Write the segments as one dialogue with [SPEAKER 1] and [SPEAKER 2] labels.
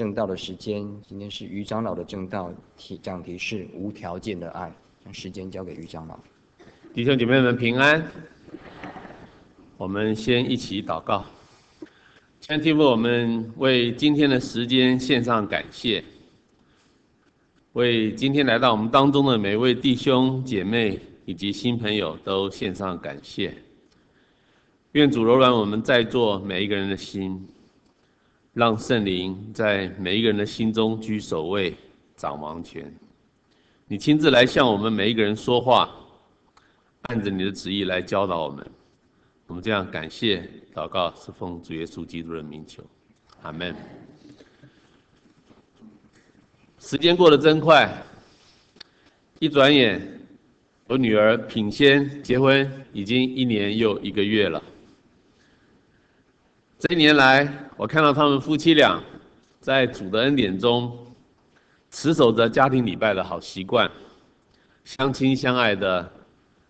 [SPEAKER 1] 正道的时间，今天是于长老的正道题讲题是无条件的爱，将时间交给于长老。
[SPEAKER 2] 弟兄姐妹们平安，我们先一起祷告。先天父，我们为今天的时间献上感谢，为今天来到我们当中的每位弟兄姐妹以及新朋友都献上感谢。愿主柔软我们在座每一个人的心。让圣灵在每一个人的心中居首位、掌王权。你亲自来向我们每一个人说话，按着你的旨意来教导我们。我们这样感谢祷告，是奉主耶稣基督的名求，阿门。时间过得真快，一转眼，我女儿品仙结婚已经一年又一个月了。这一年来，我看到他们夫妻俩在主的恩典中，持守着家庭礼拜的好习惯，相亲相爱的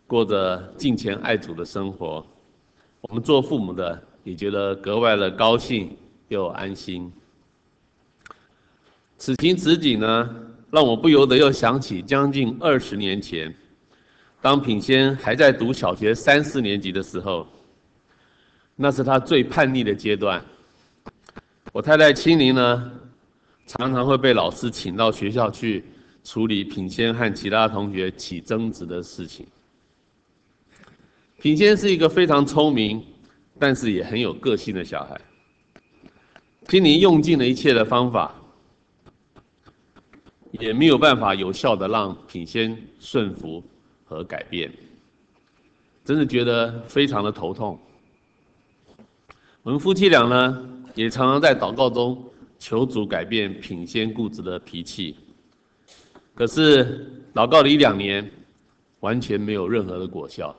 [SPEAKER 2] 过着敬虔爱主的生活。我们做父母的也觉得格外的高兴又安心。此情此景呢，让我不由得又想起将近二十年前，当品仙还在读小学三四年级的时候。那是他最叛逆的阶段。我太太青玲呢，常常会被老师请到学校去处理品仙和其他同学起争执的事情。品仙是一个非常聪明，但是也很有个性的小孩。青玲用尽了一切的方法，也没有办法有效的让品仙顺服和改变，真的觉得非常的头痛。我们夫妻俩呢，也常常在祷告中求主改变品仙固执的脾气。可是祷告了一两年，完全没有任何的果效。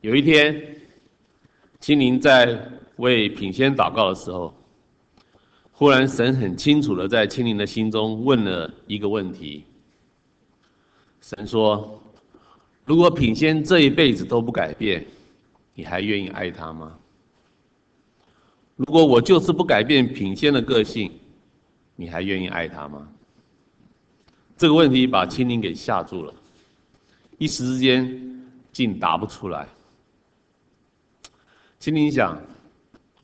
[SPEAKER 2] 有一天，青林在为品仙祷告的时候，忽然神很清楚的在青林的心中问了一个问题。神说：“如果品仙这一辈子都不改变，”你还愿意爱他吗？如果我就是不改变品仙的个性，你还愿意爱他吗？这个问题把青玲给吓住了，一时之间竟答不出来。青玲想，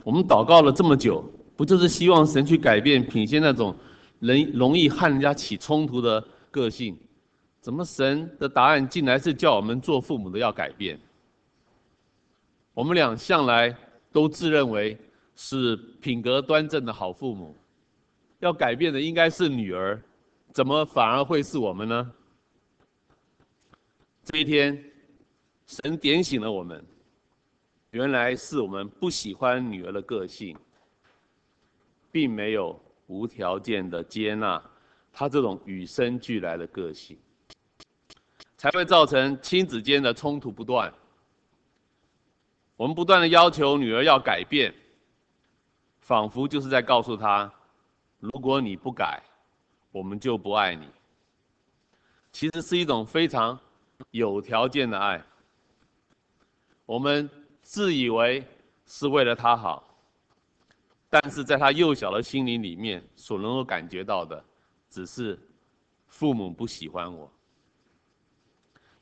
[SPEAKER 2] 我们祷告了这么久，不就是希望神去改变品仙那种人容易和人家起冲突的个性？怎么神的答案竟然是叫我们做父母的要改变？我们俩向来都自认为是品格端正的好父母，要改变的应该是女儿，怎么反而会是我们呢？这一天，神点醒了我们，原来是我们不喜欢女儿的个性，并没有无条件的接纳她这种与生俱来的个性，才会造成亲子间的冲突不断。我们不断的要求女儿要改变，仿佛就是在告诉她：如果你不改，我们就不爱你。其实是一种非常有条件的爱。我们自以为是为了她好，但是在她幼小的心灵里面，所能够感觉到的，只是父母不喜欢我。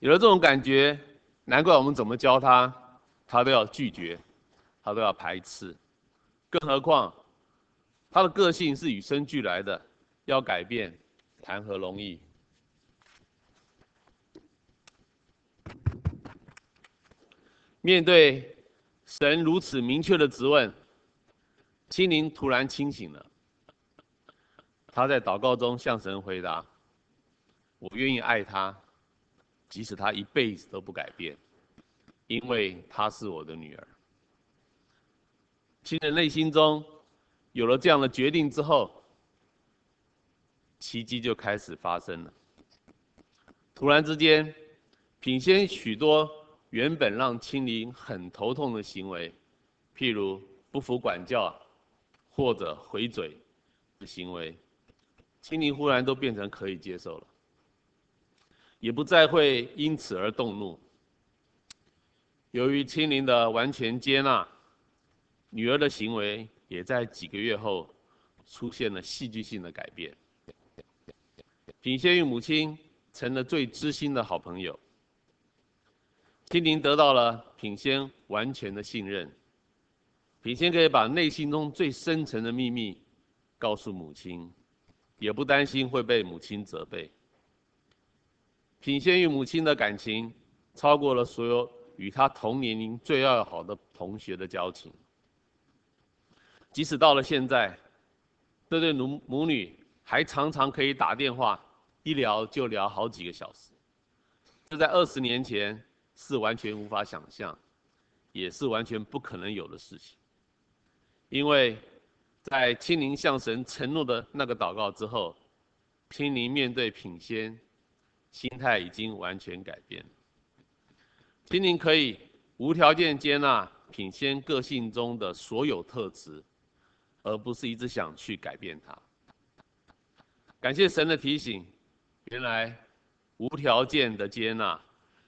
[SPEAKER 2] 有了这种感觉，难怪我们怎么教她。他都要拒绝，他都要排斥，更何况他的个性是与生俱来的，要改变谈何容易？面对神如此明确的质问，青玲突然清醒了。他在祷告中向神回答：“我愿意爱他，即使他一辈子都不改变。”因为她是我的女儿，青玲内心中有了这样的决定之后，奇迹就开始发生了。突然之间，品仙许多原本让青玲很头痛的行为，譬如不服管教或者回嘴的行为，青玲忽然都变成可以接受了，也不再会因此而动怒。由于青玲的完全接纳，女儿的行为也在几个月后出现了戏剧性的改变。品仙与母亲成了最知心的好朋友。清灵得到了品仙完全的信任，品仙可以把内心中最深层的秘密告诉母亲，也不担心会被母亲责备。品仙与母亲的感情超过了所有与他同年龄最要好的同学的交情。即使到了现在，这对母母女还常常可以打电话。一聊就聊好几个小时，这在二十年前是完全无法想象，也是完全不可能有的事情。因为，在清灵向神承诺的那个祷告之后，清灵面对品仙，心态已经完全改变。清灵可以无条件接纳品仙个性中的所有特质，而不是一直想去改变他。感谢神的提醒。原来，无条件的接纳，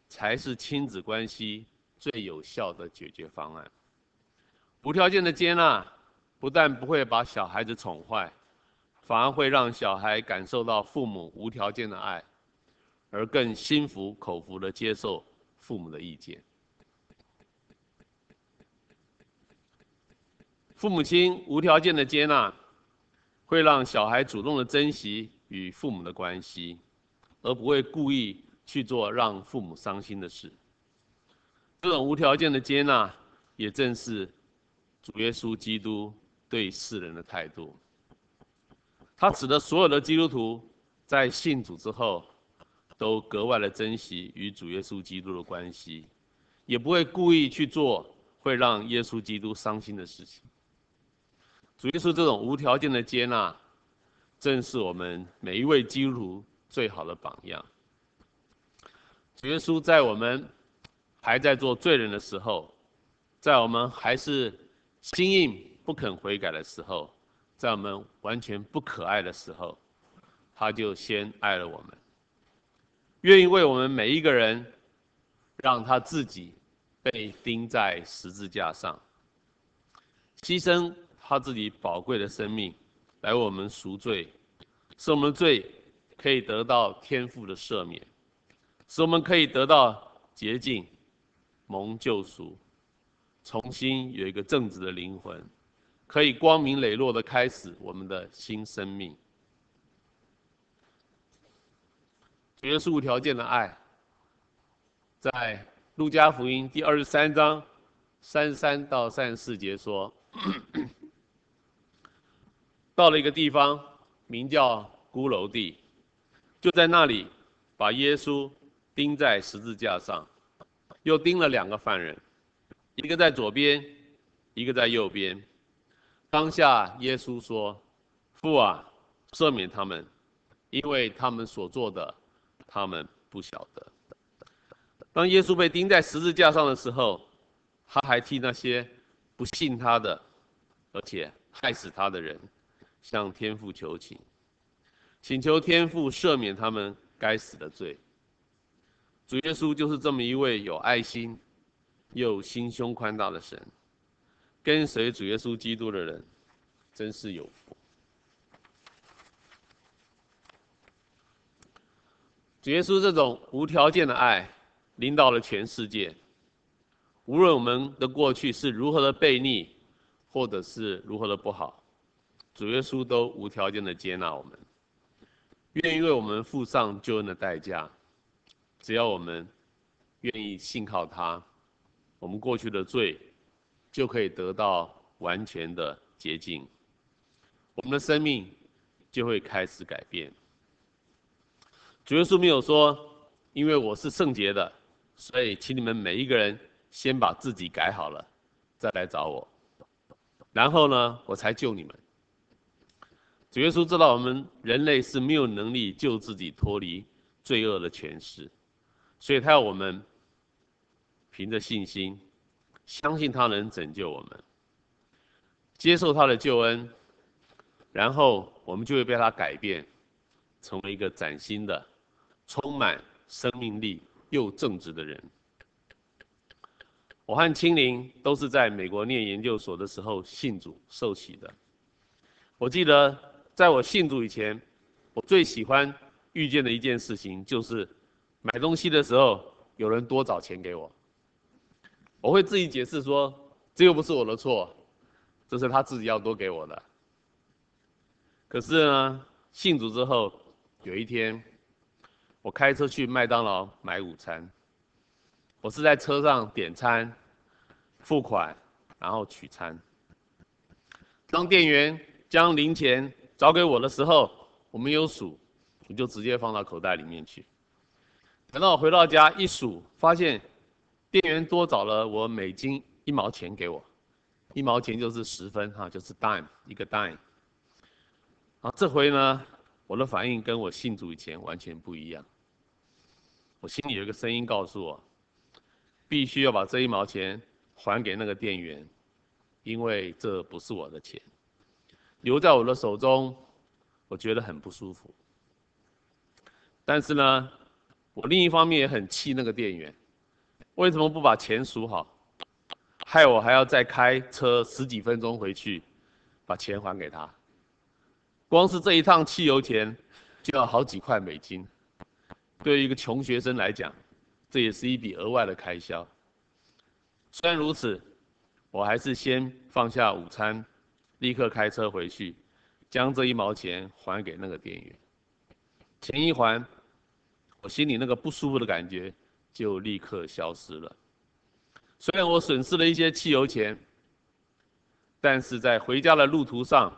[SPEAKER 2] 才是亲子关系最有效的解决方案。无条件的接纳，不但不会把小孩子宠坏，反而会让小孩感受到父母无条件的爱，而更心服口服的接受父母的意见。父母亲无条件的接纳，会让小孩主动的珍惜与父母的关系。而不会故意去做让父母伤心的事。这种无条件的接纳，也正是主耶稣基督对世人的态度。他指的所有的基督徒在信主之后，都格外的珍惜与主耶稣基督的关系，也不会故意去做会让耶稣基督伤心的事情。主耶稣这种无条件的接纳，正是我们每一位基督徒。最好的榜样。主耶稣在我们还在做罪人的时候，在我们还是心硬不肯悔改的时候，在我们完全不可爱的时候，他就先爱了我们，愿意为我们每一个人，让他自己被钉在十字架上，牺牲他自己宝贵的生命来为我们赎罪，使我们的罪。可以得到天父的赦免，使我们可以得到洁净、蒙救赎，重新有一个正直的灵魂，可以光明磊落的开始我们的新生命。耶稣无条件的爱，在路加福音第二十三章三十三到三十四节说，到了一个地方，名叫髑髅地。就在那里，把耶稣钉在十字架上，又钉了两个犯人，一个在左边，一个在右边。当下耶稣说：“父啊，赦免他们，因为他们所做的，他们不晓得。”当耶稣被钉在十字架上的时候，他还替那些不信他的，而且害死他的人，向天父求情。请求天父赦免他们该死的罪。主耶稣就是这么一位有爱心又心胸宽大的神。跟随主耶稣基督的人，真是有福。主耶稣这种无条件的爱，领导了全世界。无论我们的过去是如何的悖逆，或者是如何的不好，主耶稣都无条件的接纳我们。愿意为我们付上救恩的代价，只要我们愿意信靠他，我们过去的罪就可以得到完全的洁净，我们的生命就会开始改变。主耶稣没有说，因为我是圣洁的，所以请你们每一个人先把自己改好了，再来找我，然后呢，我才救你们。主耶稣知道我们人类是没有能力救自己脱离罪恶的权势，所以他要我们凭着信心，相信他能拯救我们，接受他的救恩，然后我们就会被他改变，成为一个崭新的、充满生命力又正直的人。我和青林都是在美国念研究所的时候信主受洗的。我记得在我信主以前，我最喜欢遇见的一件事情就是买东西的时候有人多找钱给我。我会自己解释说，这又不是我的错，这是他自己要多给我的。可是呢，信主之后，有一天我开车去麦当劳买午餐。我是在车上点餐、付款，然后取餐。当店员将零钱找给我的时候，我没有数，我就直接放到口袋里面去。等到我回到家一数，发现店员多找了我美金一毛钱给我，一毛钱就是十分哈，就是 dime 一个 dime。啊，这回呢，我的反应跟我信主以前完全不一样。我心里有一个声音告诉我。必须要把这一毛钱还给那个店员，因为这不是我的钱，留在我的手中，我觉得很不舒服。但是呢，我另一方面也很气那个店员，为什么不把钱数好，害我还要再开车十几分钟回去，把钱还给他。光是这一趟汽油钱就要好几块美金，对于一个穷学生来讲。这也是一笔额外的开销。虽然如此，我还是先放下午餐，立刻开车回去，将这一毛钱还给那个店员。钱一还，我心里那个不舒服的感觉就立刻消失了。虽然我损失了一些汽油钱，但是在回家的路途上，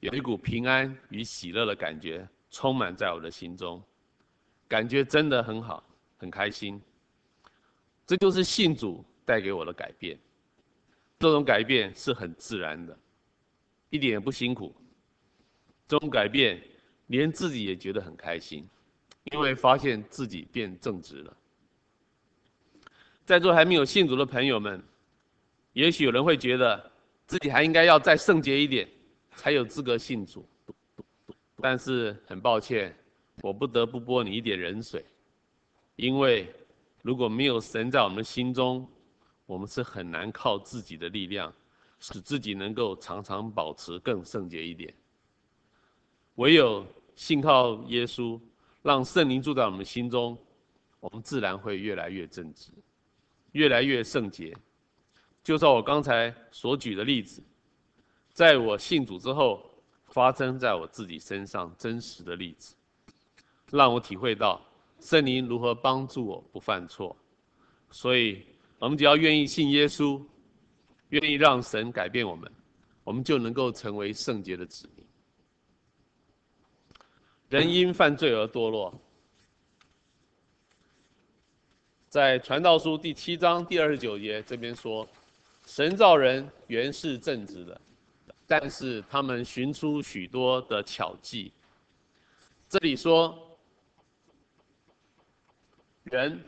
[SPEAKER 2] 有一股平安与喜乐的感觉充满在我的心中，感觉真的很好。很开心，这就是信主带给我的改变。这种改变是很自然的，一点也不辛苦。这种改变连自己也觉得很开心，因为发现自己变正直了。在座还没有信主的朋友们，也许有人会觉得自己还应该要再圣洁一点，才有资格信主。但是很抱歉，我不得不泼你一点冷水。因为如果没有神在我们心中，我们是很难靠自己的力量，使自己能够常常保持更圣洁一点。唯有信靠耶稣，让圣灵住在我们心中，我们自然会越来越正直，越来越圣洁。就像我刚才所举的例子，在我信主之后，发生在我自己身上真实的例子，让我体会到。圣灵如何帮助我不犯错？所以，我们只要愿意信耶稣，愿意让神改变我们，我们就能够成为圣洁的子民。人因犯罪而堕落，在传道书第七章第二十九节这边说：“神造人原是正直的，但是他们寻出许多的巧计。”这里说。人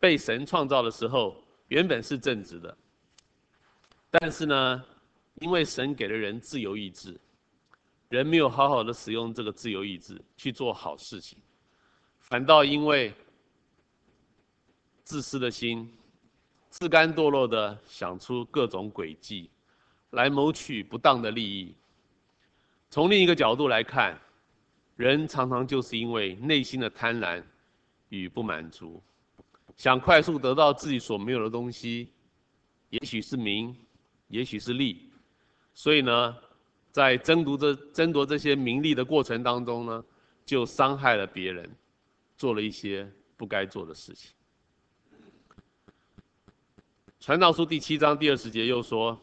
[SPEAKER 2] 被神创造的时候，原本是正直的，但是呢，因为神给了人自由意志，人没有好好的使用这个自由意志去做好事情，反倒因为自私的心，自甘堕落的想出各种诡计，来谋取不当的利益。从另一个角度来看，人常常就是因为内心的贪婪。与不满足，想快速得到自己所没有的东西，也许是名，也许是利，所以呢，在争夺这争夺这些名利的过程当中呢，就伤害了别人，做了一些不该做的事情。传道书第七章第二十节又说：“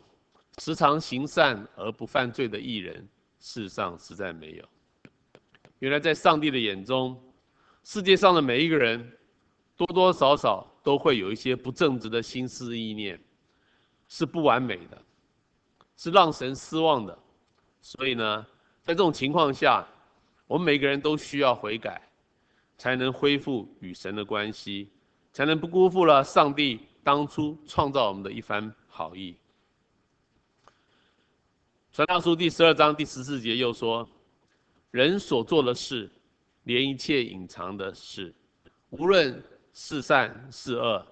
[SPEAKER 2] 时常行善而不犯罪的义人，世上实在没有。”原来在上帝的眼中。世界上的每一个人，多多少少都会有一些不正直的心思意念，是不完美的，是让神失望的。所以呢，在这种情况下，我们每个人都需要悔改，才能恢复与神的关系，才能不辜负了上帝当初创造我们的一番好意。传道书第十二章第十四节又说：“人所做的事。”连一切隐藏的事，无论是善是恶，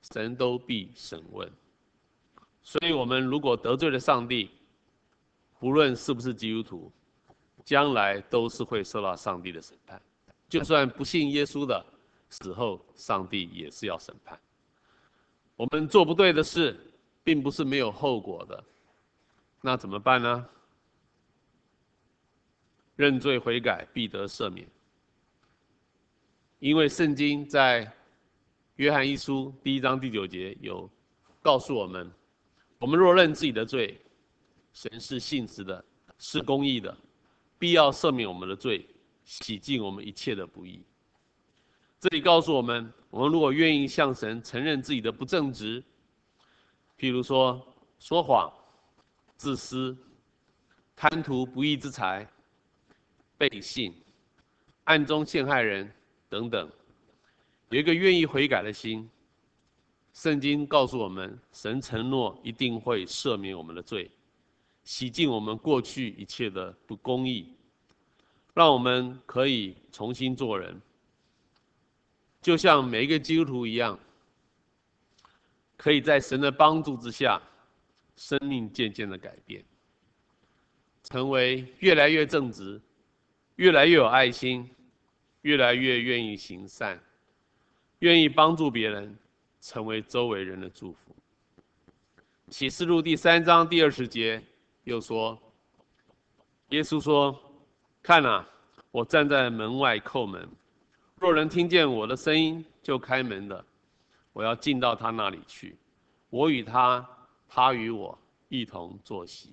[SPEAKER 2] 神都必审问。所以，我们如果得罪了上帝，不论是不是基督徒，将来都是会受到上帝的审判。就算不信耶稣的，死后上帝也是要审判。我们做不对的事，并不是没有后果的，那怎么办呢？认罪悔改，必得赦免。因为圣经在约翰一书第一章第九节有告诉我们：我们若认自己的罪，神是信实的，是公义的，必要赦免我们的罪，洗净我们一切的不义。这里告诉我们，我们如果愿意向神承认自己的不正直，譬如说说谎、自私、贪图不义之财、背信、暗中陷害人。等等，有一个愿意悔改的心。圣经告诉我们，神承诺一定会赦免我们的罪，洗净我们过去一切的不公义，让我们可以重新做人，就像每一个基督徒一样，可以在神的帮助之下，生命渐渐的改变，成为越来越正直，越来越有爱心。越来越愿意行善，愿意帮助别人，成为周围人的祝福。启示录第三章第二十节又说：“耶稣说，看哪，我站在门外叩门，若人听见我的声音就开门的，我要进到他那里去，我与他，他与我一同坐席。”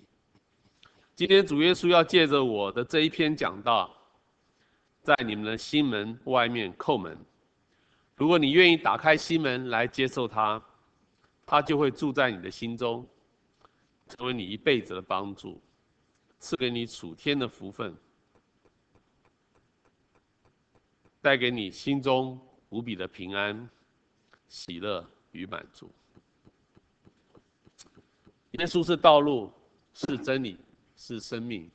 [SPEAKER 2] 今天主耶稣要借着我的这一篇讲道。在你们的心门外面叩门，如果你愿意打开心门来接受他，他就会住在你的心中，成为你一辈子的帮助，赐给你属天的福分，带给你心中无比的平安、喜乐与满足。耶稣是道路，是真理，是生命。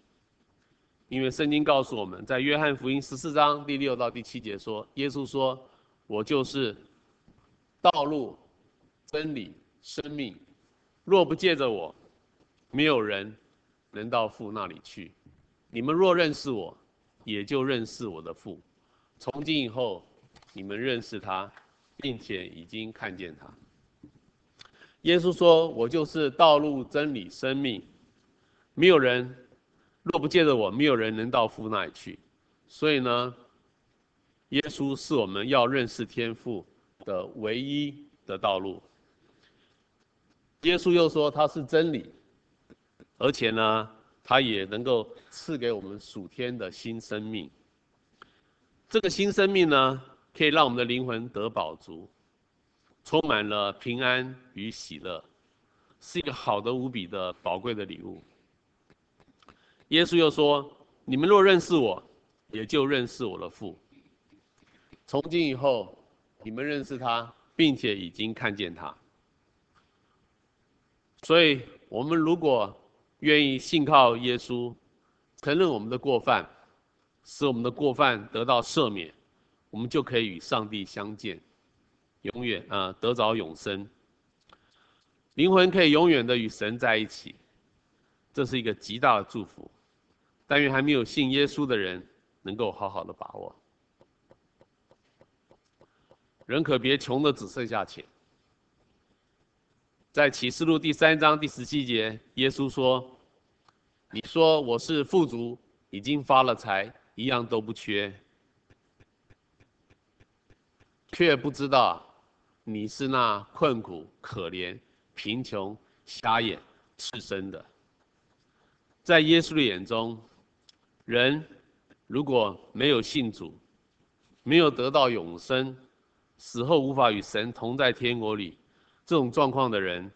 [SPEAKER 2] 因为圣经告诉我们在约翰福音十四章第六到第七节说，耶稣说：“我就是道路、真理、生命，若不借着我，没有人能到父那里去。你们若认识我，也就认识我的父。从今以后，你们认识他，并且已经看见他。”耶稣说：“我就是道路、真理、生命，没有人。”若不借着我，没有人能到父那里去。所以呢，耶稣是我们要认识天父的唯一的道路。耶稣又说他是真理，而且呢，他也能够赐给我们属天的新生命。这个新生命呢，可以让我们的灵魂得饱足，充满了平安与喜乐，是一个好的无比的宝贵的礼物。耶稣又说：“你们若认识我，也就认识我的父。从今以后，你们认识他，并且已经看见他。所以，我们如果愿意信靠耶稣，承认我们的过犯，使我们的过犯得到赦免，我们就可以与上帝相见，永远啊、得着永生。灵魂可以永远的与神在一起，这是一个极大的祝福。”但愿还没有信耶稣的人能够好好的把握。人可别穷的只剩下钱。在启示录第三章第十七节，耶稣说：“你说我是富足，已经发了财，一样都不缺，却不知道你是那困苦、可怜、贫穷、瞎眼、赤身的。”在耶稣的眼中。人如果没有信主，没有得到永生，死后无法与神同在天国里，这种状况的人，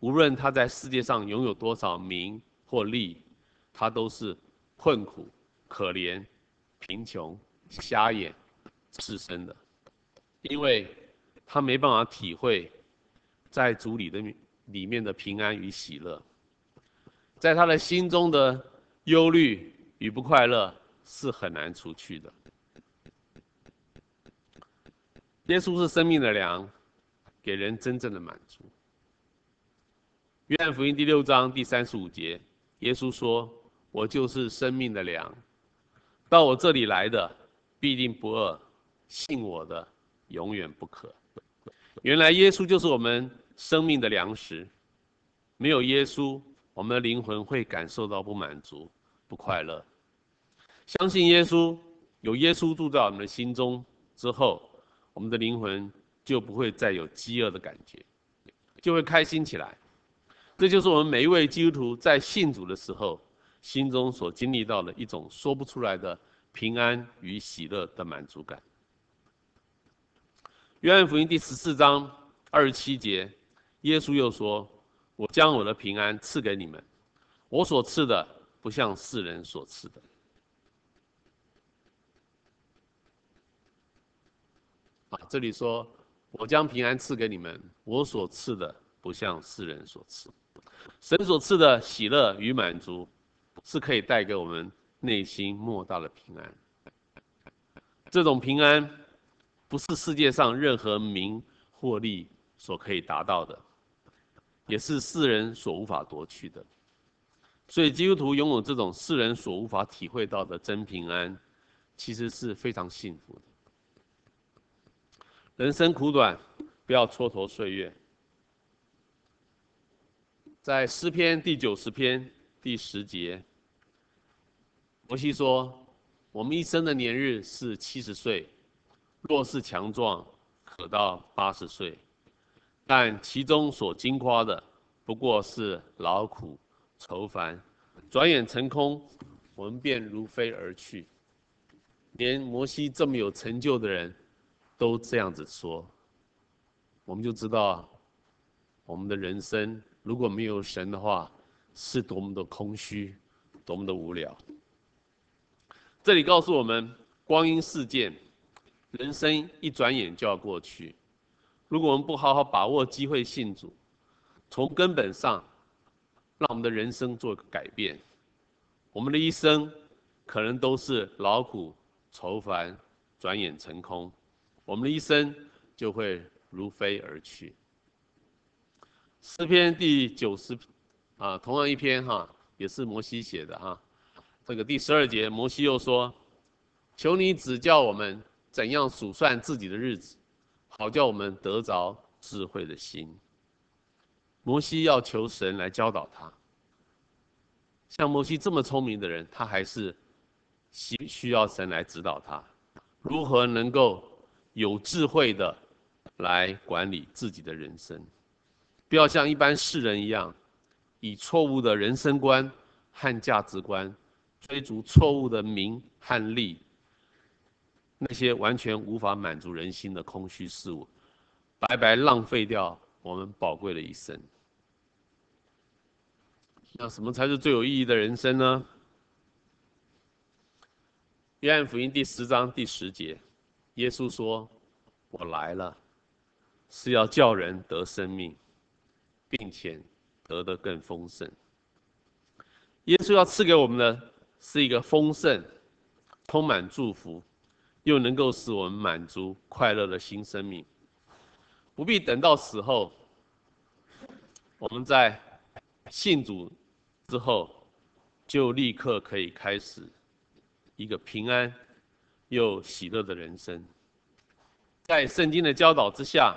[SPEAKER 2] 无论他在世界上拥有多少名或利，他都是困苦、可怜、贫穷、瞎眼、赤身的，因为他没办法体会在主里的里面的平安与喜乐，在他的心中的忧虑。与不快乐是很难除去的。耶稣是生命的粮，给人真正的满足。约翰福音第六章第三十五节，耶稣说：“我就是生命的粮，到我这里来的必定不饿，信我的永远不渴。”原来耶稣就是我们生命的粮食，没有耶稣，我们的灵魂会感受到不满足、不快乐。相信耶稣，有耶稣住在我们的心中之后，我们的灵魂就不会再有饥饿的感觉，就会开心起来。这就是我们每一位基督徒在信主的时候，心中所经历到的一种说不出来的平安与喜乐的满足感。约翰福音第十四章二十七节，耶稣又说：“我将我的平安赐给你们，我所赐的不像世人所赐的。”啊，这里说：“我将平安赐给你们，我所赐的不像世人所赐。”神所赐的喜乐与满足，是可以带给我们内心莫大的平安。这种平安。不是世界上任何名或利所可以达到的，也是世人所无法夺去的。所以基督徒拥有这种世人所无法体会到的真平安，其实是非常幸福的。人生苦短，不要蹉跎岁月。在诗篇第九十篇第十节，摩西说：“我们一生的年日是七十岁。”若是强壮，可到八十岁，但其中所经夸的，不过是劳苦愁烦，转眼成空，我们便如飞而去。连摩西这么有成就的人，都这样子说，我们就知道，我们的人生如果没有神的话，是多么的空虚，多么的无聊。这里告诉我们，光阴似箭。人生一转眼就要过去，如果我们不好好把握机会信主，从根本上让我们的人生做个改变，我们的一生可能都是劳苦愁烦，转眼成空，我们的一生就会如飞而去。诗篇第九十啊，同样一篇哈，也是摩西写的哈，这个第十二节，摩西又说：“求你指教我们。”怎样数算自己的日子，好叫我们得着智慧的心。摩西要求神来教导他。像摩西这么聪明的人，他还是需需要神来指导他，如何能够有智慧的来管理自己的人生，不要像一般世人一样，以错误的人生观和价值观，追逐错误的名和利。那些完全无法满足人心的空虚事物，白白浪费掉我们宝贵的一生。那什么才是最有意义的人生呢？约翰福音第十章第十节，耶稣说：“我来了，是要叫人得生命，并且得得更丰盛。”耶稣要赐给我们的是一个丰盛、充满祝福。又能够使我们满足快乐的新生命，不必等到死后，我们在信主之后，就立刻可以开始一个平安又喜乐的人生。在圣经的教导之下，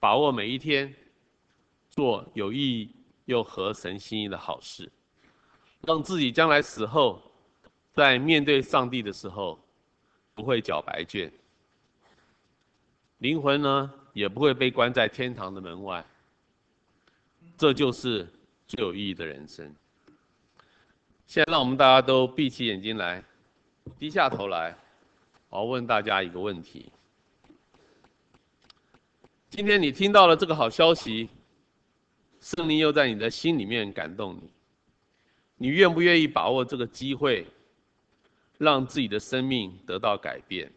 [SPEAKER 2] 把握每一天，做有意义又合神心意的好事，让自己将来死后，在面对上帝的时候。不会缴白卷，灵魂呢也不会被关在天堂的门外。这就是最有意义的人生。现在让我们大家都闭起眼睛来，低下头来，我问大家一个问题：今天你听到了这个好消息，圣灵又在你的心里面感动你，你愿不愿意把握这个机会？让自己的生命得到改变，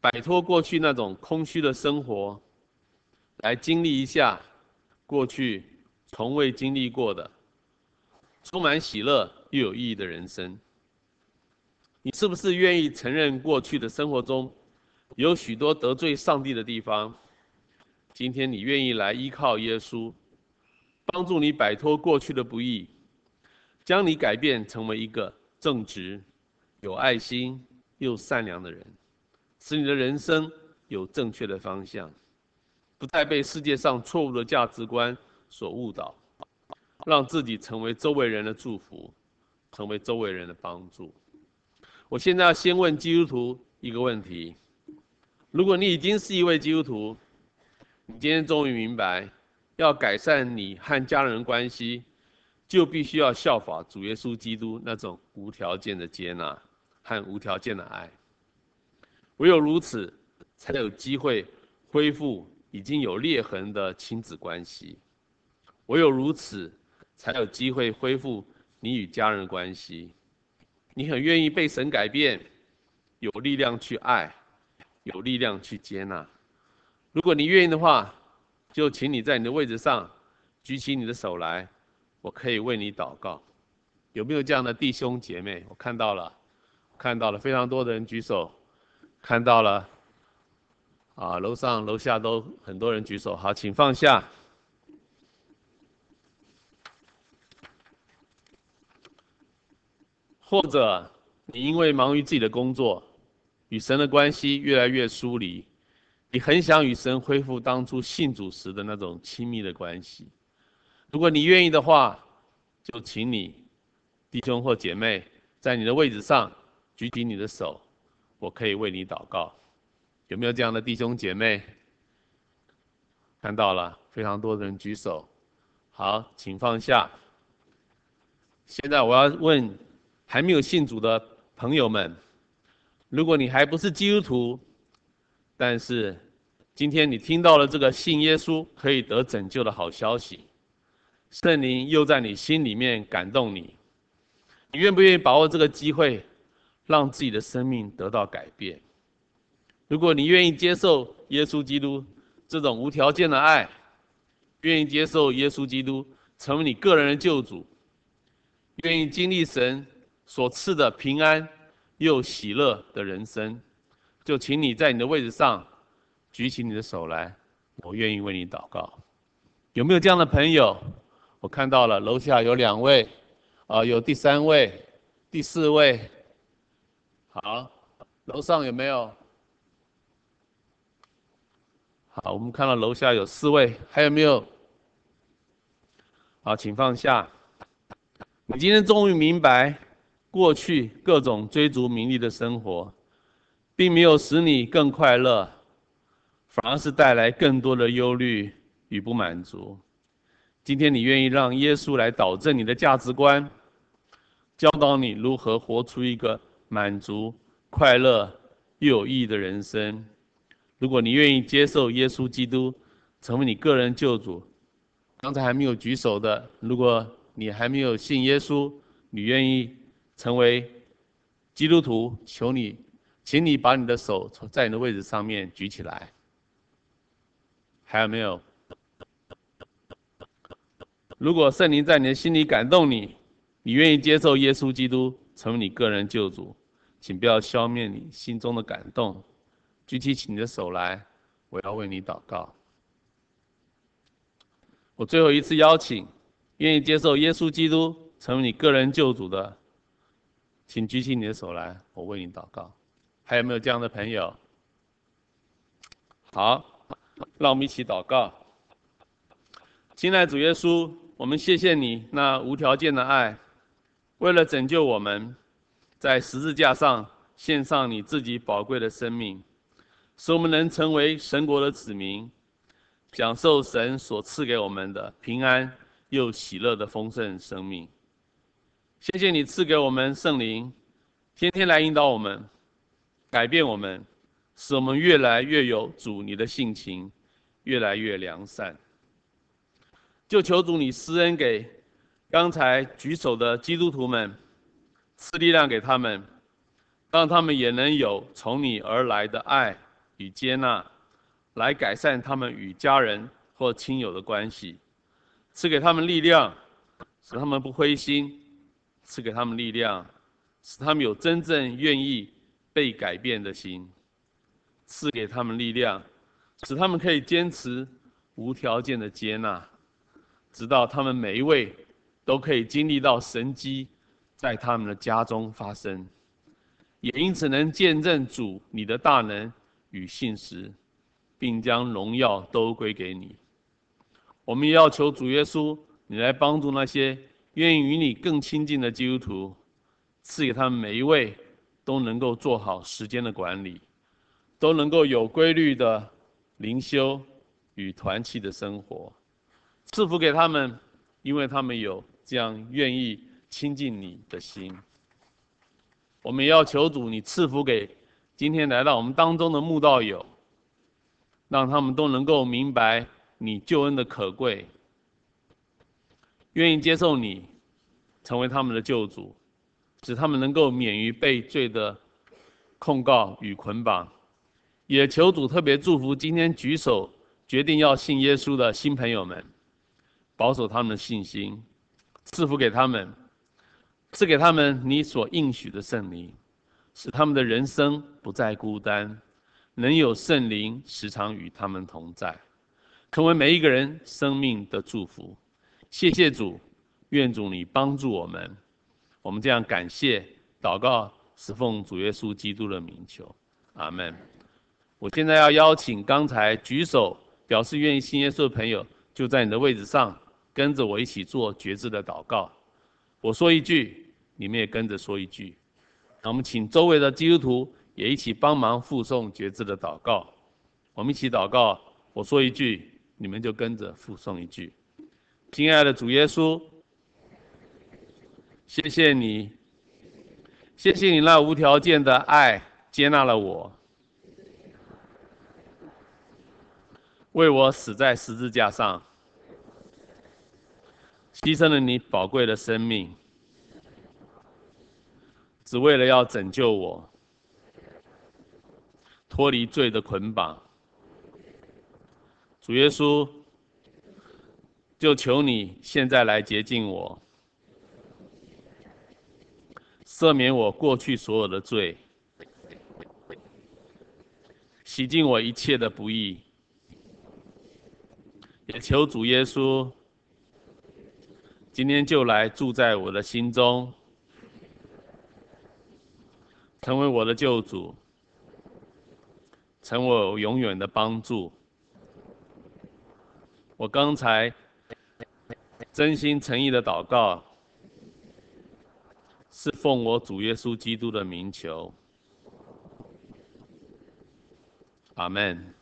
[SPEAKER 2] 摆脱过去那种空虚的生活，来经历一下过去从未经历过的充满喜乐又有意义的人生。你是不是愿意承认过去的生活中有许多得罪上帝的地方，今天你愿意来依靠耶稣，帮助你摆脱过去的不易，将你改变成为一个正直、有爱心又善良的人，使你的人生有正确的方向，不再被世界上错误的价值观所误导，让自己成为周围人的祝福，成为周围人的帮助。我现在要先问基督徒一个问题：如果你已经是一位基督徒，你今天终于明白，要改善你和家人关系，就必须要效法主耶稣基督那种无条件的接纳和无条件的爱。唯有如此，才有机会恢复已经有裂痕的亲子关系；唯有如此，才有机会恢复你与家人的关系。你很愿意被神改变，有力量去爱，有力量去接纳。如果你愿意的话，就请你在你的位置上举起你的手来，我可以为你祷告。有没有这样的弟兄姐妹？我看到了，看到了非常多的人举手，看到了，啊，楼上楼下都很多人举手。好，请放下。或者你因为忙于自己的工作，与神的关系越来越疏离，你很想与神恢复当初信主时的那种亲密的关系。如果你愿意的话，就请你弟兄或姐妹在你的位置上举起你的手，我可以为你祷告。有没有这样的弟兄姐妹？看到了，非常多的人举手。好，请放下。现在我要问。还没有信主的朋友们，如果你还不是基督徒，但是今天你听到了这个信耶稣可以得拯救的好消息，圣灵又在你心里面感动你，你愿不愿意把握这个机会，让自己的生命得到改变？如果你愿意接受耶稣基督这种无条件的爱，愿意接受耶稣基督成为你个人的救主，愿意经历神。所赐的平安又喜乐的人生，就请你在你的位置上举起你的手来，我愿意为你祷告。有没有这样的朋友？我看到了，楼下有两位，啊，有第三位、第四位。好，楼上有没有？好，我们看到楼下有四位，还有没有？好，请放下。你今天终于明白。过去各种追逐名利的生活，并没有使你更快乐，反而是带来更多的忧虑与不满足。今天你愿意让耶稣来导正你的价值观，教导你如何活出一个满足、快乐又有意义的人生。如果你愿意接受耶稣基督成为你个人救主，刚才还没有举手的，如果你还没有信耶稣，你愿意。成为基督徒，求你，请你把你的手从在你的位置上面举起来。还有没有？如果圣灵在你的心里感动你，你愿意接受耶稣基督成为你个人救主，请不要消灭你心中的感动，举起你的手来，我要为你祷告。我最后一次邀请，愿意接受耶稣基督成为你个人救主的。请举起你的手来，我为你祷告。还有没有这样的朋友？好，让我们一起祷告。亲爱主耶稣，我们谢谢你那无条件的爱，为了拯救我们，在十字架上献上你自己宝贵的生命，使我们能成为神国的子民，享受神所赐给我们的平安又喜乐的丰盛生命。谢谢你赐给我们圣灵，天天来引导我们，改变我们，使我们越来越有主你的性情，越来越良善。就求主你施恩给刚才举手的基督徒们，赐力量给他们，让他们也能有从你而来的爱与接纳，来改善他们与家人或亲友的关系，赐给他们力量，使他们不灰心。赐给他们力量，使他们有真正愿意被改变的心；赐给他们力量，使他们可以坚持无条件的接纳，直到他们每一位都可以经历到神迹在他们的家中发生，也因此能见证主你的大能与信实，并将荣耀都归给你。我们要求主耶稣，你来帮助那些愿意与你更亲近的基督徒，赐给他们每一位都能够做好时间的管理，都能够有规律的灵修与团契的生活，赐福给他们，因为他们有这样愿意亲近你的心。我们也要求主，你赐福给今天来到我们当中的慕道友，让他们都能够明白。你救恩的可贵，愿意接受你成为他们的救主，使他们能够免于被罪的控告与捆绑。也求主特别祝福今天举手决定要信耶稣的新朋友们，保守他们的信心，赐福给他们，赐给他们你所应许的圣灵，使他们的人生不再孤单，能有圣灵时常与他们同在。成为每一个人生命的祝福，谢谢主，愿主你帮助我们，我们这样感谢祷告，是奉主耶稣基督的名求，阿门。我现在要邀请刚才举手表示愿意信耶稣的朋友，就在你的位置上，跟着我一起做决志的祷告。我说一句，你们也跟着说一句。那我们请周围的基督徒也一起帮忙附送决志的祷告。我们一起祷告，我说一句。你们就跟着附诵一句：“亲爱的主耶稣，谢谢你，谢谢你那无条件的爱接纳了我，为我死在十字架上，牺牲了你宝贵的生命，只为了要拯救我，脱离罪的捆绑。”主耶稣，就求你现在来洁净我，赦免我过去所有的罪，洗净我一切的不义，也求主耶稣今天就来住在我的心中，成为我的救主，成为我永远的帮助。我刚才真心诚意的祷告，是奉我主耶稣基督的名求，阿门。